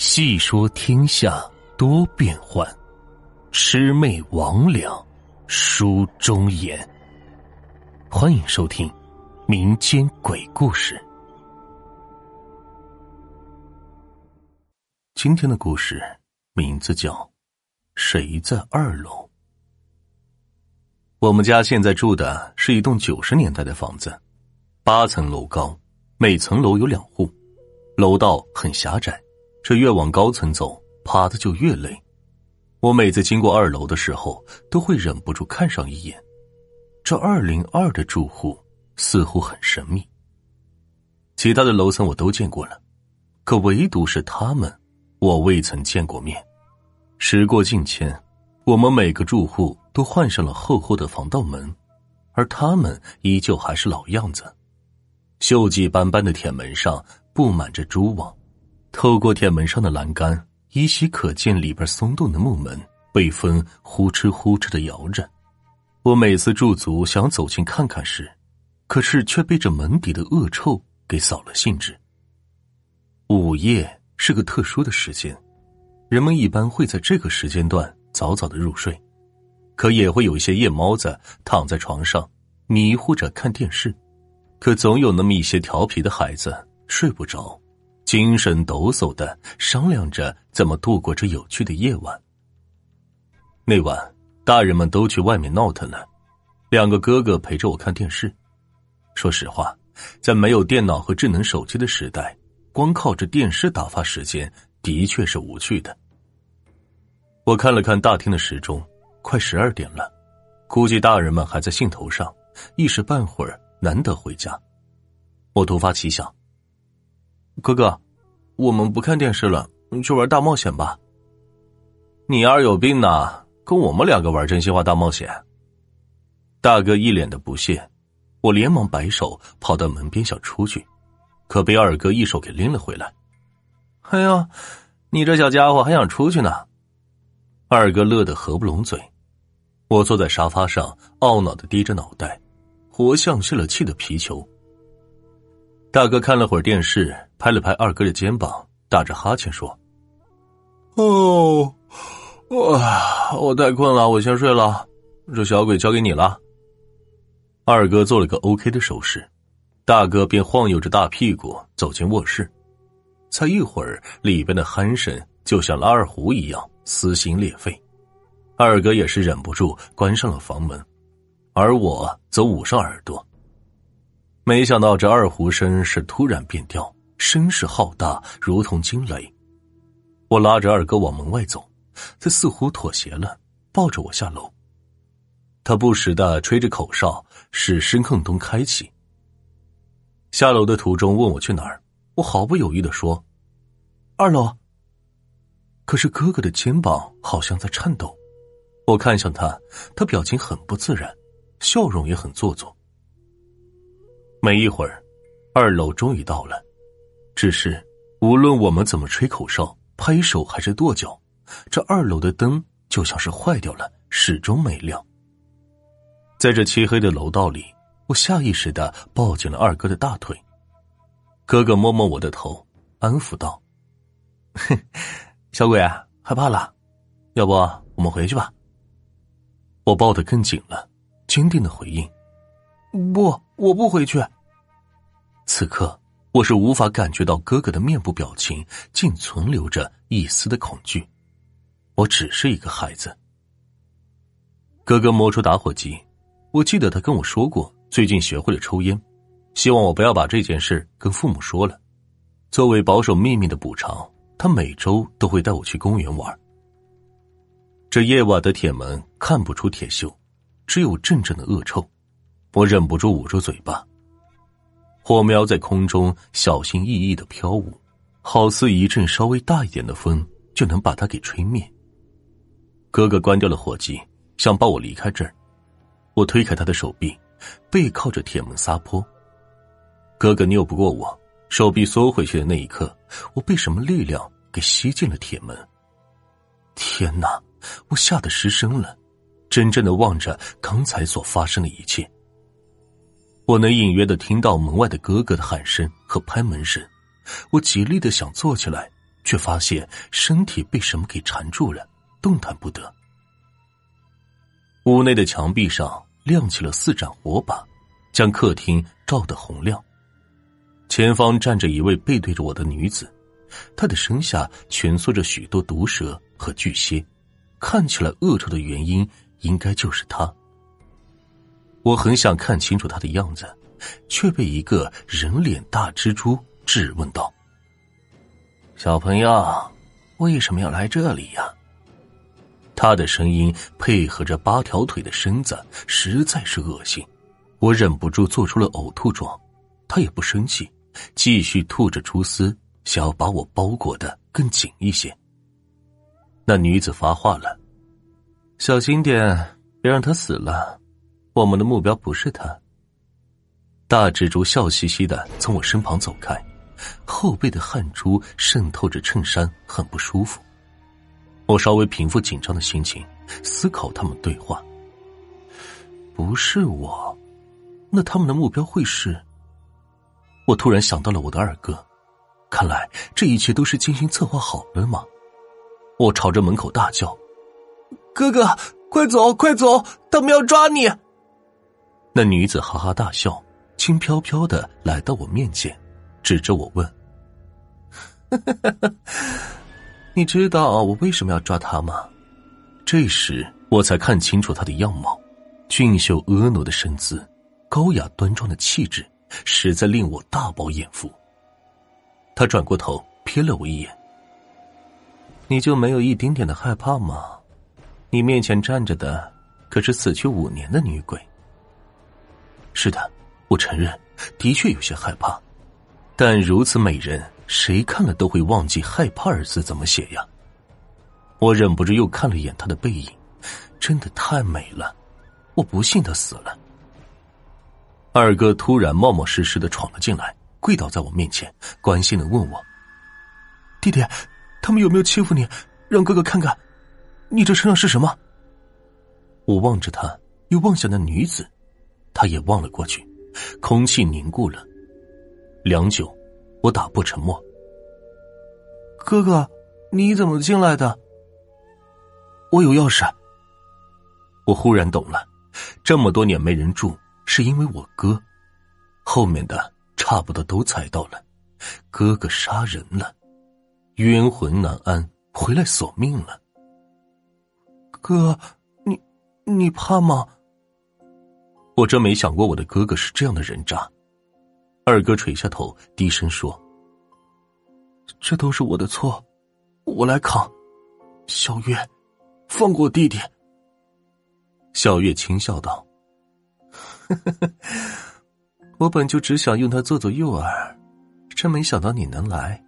细说天下多变幻，魑魅魍魉书中言。欢迎收听民间鬼故事。今天的故事名字叫《谁在二楼》。我们家现在住的是一栋九十年代的房子，八层楼高，每层楼有两户，楼道很狭窄。这越往高层走，爬的就越累。我每次经过二楼的时候，都会忍不住看上一眼。这二零二的住户似乎很神秘。其他的楼层我都见过了，可唯独是他们，我未曾见过面。时过境迁，我们每个住户都换上了厚厚的防盗门，而他们依旧还是老样子。锈迹斑斑的铁门上布满着蛛网。透过铁门上的栏杆，依稀可见里边松动的木门被风呼哧呼哧的摇着。我每次驻足想走近看看时，可是却被这门底的恶臭给扫了兴致。午夜是个特殊的时间，人们一般会在这个时间段早早的入睡，可也会有一些夜猫子躺在床上迷糊着看电视，可总有那么一些调皮的孩子睡不着。精神抖擞的商量着怎么度过这有趣的夜晚。那晚，大人们都去外面闹腾了，两个哥哥陪着我看电视。说实话，在没有电脑和智能手机的时代，光靠着电视打发时间的确是无趣的。我看了看大厅的时钟，快十二点了，估计大人们还在兴头上，一时半会儿难得回家。我突发奇想。哥哥，我们不看电视了，去玩大冒险吧。你要是有病呢，跟我们两个玩真心话大冒险。大哥一脸的不屑，我连忙摆手跑到门边想出去，可被二哥一手给拎了回来。哎呀，你这小家伙还想出去呢？二哥乐得合不拢嘴。我坐在沙发上，懊恼的低着脑袋，活像泄了气的皮球。大哥看了会儿电视，拍了拍二哥的肩膀，打着哈欠说：“哦，哇，我太困了，我先睡了。这小鬼交给你了。”二哥做了个 OK 的手势，大哥便晃悠着大屁股走进卧室。才一会儿，里边的鼾声就像拉二胡一样撕心裂肺。二哥也是忍不住关上了房门，而我则捂上耳朵。没想到这二胡声是突然变调，声势浩大，如同惊雷。我拉着二哥往门外走，他似乎妥协了，抱着我下楼。他不时的吹着口哨，使声控灯开启。下楼的途中问我去哪儿，我毫不犹豫的说：“二楼。”可是哥哥的肩膀好像在颤抖，我看向他，他表情很不自然，笑容也很做作。没一会儿，二楼终于到了。只是，无论我们怎么吹口哨、拍手还是跺脚，这二楼的灯就像是坏掉了，始终没亮。在这漆黑的楼道里，我下意识的抱紧了二哥的大腿。哥哥摸摸我的头，安抚道：“哼小鬼啊害怕了，要不我们回去吧？”我抱得更紧了，坚定的回应。不，我不回去。此刻，我是无法感觉到哥哥的面部表情，竟存留着一丝的恐惧。我只是一个孩子。哥哥摸出打火机，我记得他跟我说过，最近学会了抽烟，希望我不要把这件事跟父母说了。作为保守秘密的补偿，他每周都会带我去公园玩。这夜晚的铁门看不出铁锈，只有阵阵的恶臭。我忍不住捂住嘴巴。火苗在空中小心翼翼的飘舞，好似一阵稍微大一点的风就能把它给吹灭。哥哥关掉了火机，想抱我离开这儿。我推开他的手臂，背靠着铁门撒泼。哥哥拗不过我，手臂缩回去的那一刻，我被什么力量给吸进了铁门。天哪！我吓得失声了，怔怔的望着刚才所发生的一切。我能隐约的听到门外的哥哥的喊声和拍门声，我极力的想坐起来，却发现身体被什么给缠住了，动弹不得。屋内的墙壁上亮起了四盏火把，将客厅照得红亮。前方站着一位背对着我的女子，她的身下蜷缩着许多毒蛇和巨蝎，看起来恶臭的原因应该就是她。我很想看清楚他的样子，却被一个人脸大蜘蛛质问道：“小朋友，为什么要来这里呀？”他的声音配合着八条腿的身子，实在是恶心，我忍不住做出了呕吐状。他也不生气，继续吐着蛛丝，想要把我包裹的更紧一些。那女子发话了：“小心点，别让他死了。我们的目标不是他。”大蜘蛛笑嘻嘻的从我身旁走开，后背的汗珠渗透着衬衫，很不舒服。我稍微平复紧张的心情，思考他们对话。不是我，那他们的目标会是？我突然想到了我的二哥，看来这一切都是精心策划好的吗？我朝着门口大叫：“哥哥，快走，快走！他们要抓你！”那女子哈哈大笑，轻飘飘的来到我面前，指着我问：“你知道我为什么要抓他吗？这时我才看清楚他的样貌，俊秀婀娜的身姿，高雅端庄的气质，实在令我大饱眼福。他转过头瞥了我一眼，你就没有一丁点的害怕吗？你面前站着的可是死去五年的女鬼。是的，我承认，的确有些害怕，但如此美人。谁看了都会忘记“害怕”二字怎么写呀？我忍不住又看了一眼他的背影，真的太美了，我不信他死了。二哥突然冒冒失失的闯了进来，跪倒在我面前，关心的问我：“弟弟，他们有没有欺负你？让哥哥看看，你这身上是什么？”我望着他，又望向那女子，他也望了过去，空气凝固了，良久。我打破沉默。哥哥，你怎么进来的？我有钥匙。我忽然懂了，这么多年没人住，是因为我哥。后面的差不多都猜到了，哥哥杀人了，冤魂难安，回来索命了。哥，你你怕吗？我真没想过我的哥哥是这样的人渣。二哥垂下头，低声说：“这都是我的错，我来扛。”小月，放过弟弟。小月轻笑道：“ 我本就只想用他做做诱饵，真没想到你能来。”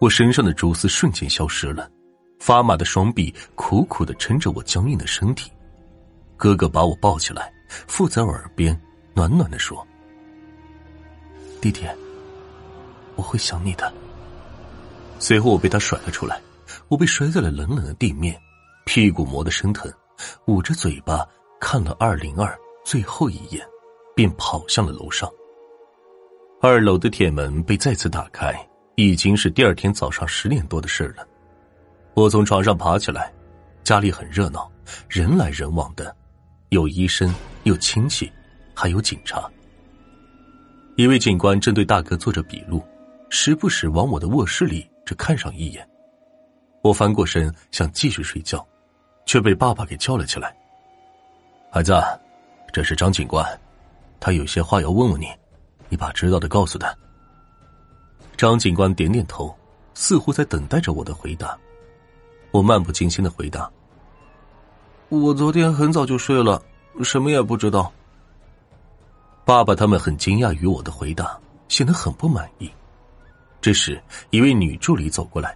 我身上的蛛丝瞬间消失了，发麻的双臂苦苦的撑着我僵硬的身体。哥哥把我抱起来，附在我耳边，暖暖的说。弟弟，我会想你的。随后我被他甩了出来，我被摔在了冷冷的地面，屁股磨得生疼，捂着嘴巴看了二零二最后一眼，便跑向了楼上。二楼的铁门被再次打开，已经是第二天早上十点多的事了。我从床上爬起来，家里很热闹，人来人往的，有医生，有亲戚，还有警察。一位警官正对大哥做着笔录，时不时往我的卧室里这看上一眼。我翻过身想继续睡觉，却被爸爸给叫了起来。孩子，这是张警官，他有些话要问问你，你把知道的告诉他。张警官点点头，似乎在等待着我的回答。我漫不经心的回答：“我昨天很早就睡了，什么也不知道。”爸爸他们很惊讶于我的回答，显得很不满意。这时，一位女助理走过来：“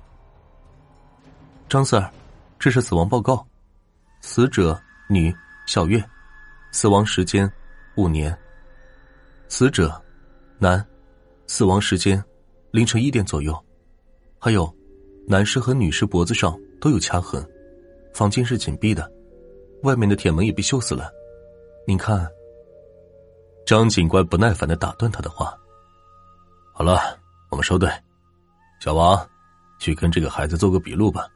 张 Sir，这是死亡报告，死者女小月，死亡时间五年。死者男，死亡时间凌晨一点左右。还有，男士和女士脖子上都有掐痕，房间是紧闭的，外面的铁门也被锈死了。您看。”张警官不耐烦的打断他的话：“好了，我们收队。小王，去跟这个孩子做个笔录吧。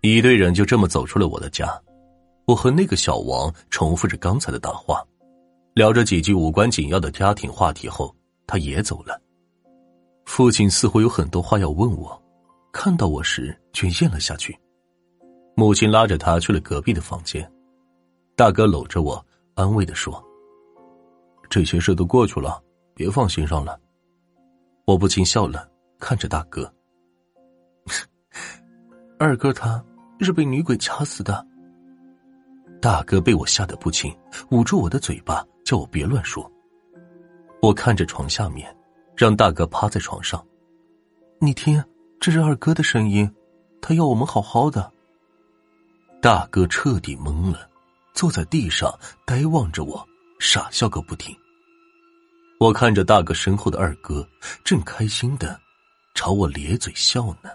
一队人就这么走出了我的家，我和那个小王重复着刚才的大话，聊着几句无关紧要的家庭话题后，他也走了。父亲似乎有很多话要问我，看到我时却咽了下去。母亲拉着他去了隔壁的房间，大哥搂着我，安慰的说：“这些事都过去了，别放心上了。”我不禁笑了，看着大哥。二哥他是被女鬼掐死的。大哥被我吓得不轻，捂住我的嘴巴，叫我别乱说。我看着床下面，让大哥趴在床上。你听，这是二哥的声音，他要我们好好的。大哥彻底懵了，坐在地上呆望着我，傻笑个不停。我看着大哥身后的二哥，正开心的朝我咧嘴笑呢。